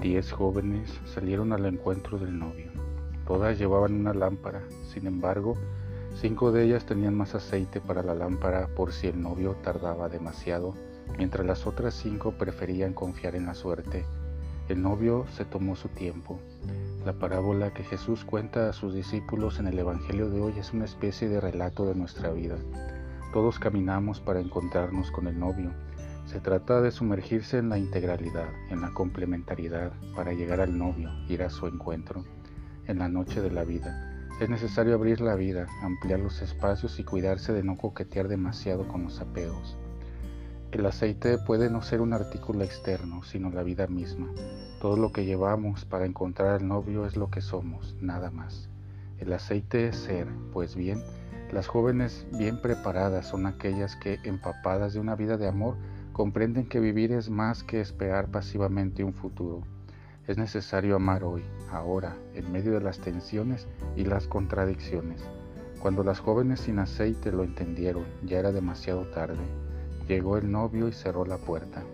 Diez jóvenes salieron al encuentro del novio. Todas llevaban una lámpara, sin embargo, cinco de ellas tenían más aceite para la lámpara por si el novio tardaba demasiado, mientras las otras cinco preferían confiar en la suerte. El novio se tomó su tiempo. La parábola que Jesús cuenta a sus discípulos en el Evangelio de hoy es una especie de relato de nuestra vida. Todos caminamos para encontrarnos con el novio. Se trata de sumergirse en la integralidad, en la complementariedad, para llegar al novio, ir a su encuentro, en la noche de la vida. Es necesario abrir la vida, ampliar los espacios y cuidarse de no coquetear demasiado con los apegos. El aceite puede no ser un artículo externo, sino la vida misma. Todo lo que llevamos para encontrar al novio es lo que somos, nada más. El aceite es ser, pues bien, las jóvenes bien preparadas son aquellas que, empapadas de una vida de amor, comprenden que vivir es más que esperar pasivamente un futuro. Es necesario amar hoy, ahora, en medio de las tensiones y las contradicciones. Cuando las jóvenes sin aceite lo entendieron, ya era demasiado tarde. Llegó el novio y cerró la puerta.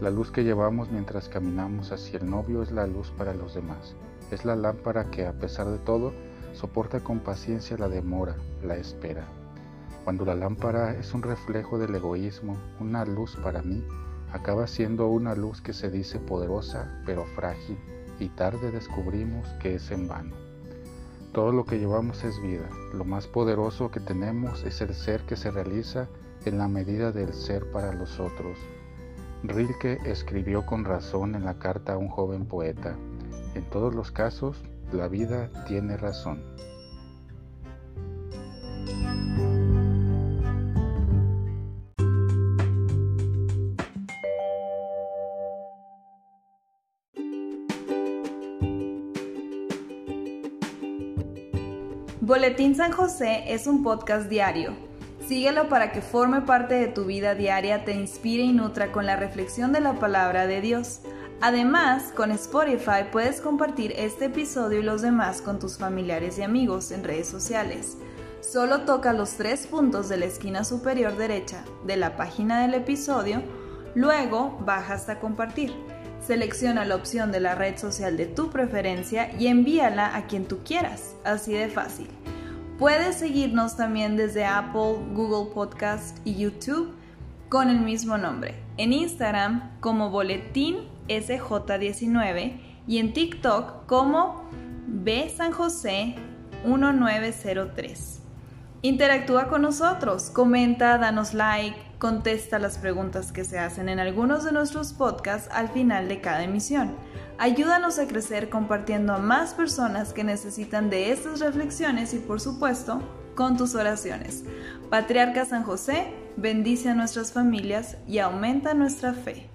La luz que llevamos mientras caminamos hacia el novio es la luz para los demás. Es la lámpara que, a pesar de todo, soporta con paciencia la demora, la espera. Cuando la lámpara es un reflejo del egoísmo, una luz para mí, acaba siendo una luz que se dice poderosa pero frágil y tarde descubrimos que es en vano. Todo lo que llevamos es vida, lo más poderoso que tenemos es el ser que se realiza en la medida del ser para los otros. Rilke escribió con razón en la carta a un joven poeta, en todos los casos la vida tiene razón. Boletín San José es un podcast diario. Síguelo para que forme parte de tu vida diaria, te inspire y nutra con la reflexión de la palabra de Dios. Además, con Spotify puedes compartir este episodio y los demás con tus familiares y amigos en redes sociales. Solo toca los tres puntos de la esquina superior derecha de la página del episodio, luego baja hasta compartir. Selecciona la opción de la red social de tu preferencia y envíala a quien tú quieras, así de fácil. Puedes seguirnos también desde Apple, Google Podcast y YouTube con el mismo nombre. En Instagram como Boletín SJ19 y en TikTok como B San José 1903. Interactúa con nosotros, comenta, danos like, contesta las preguntas que se hacen en algunos de nuestros podcasts al final de cada emisión. Ayúdanos a crecer compartiendo a más personas que necesitan de estas reflexiones y por supuesto con tus oraciones. Patriarca San José, bendice a nuestras familias y aumenta nuestra fe.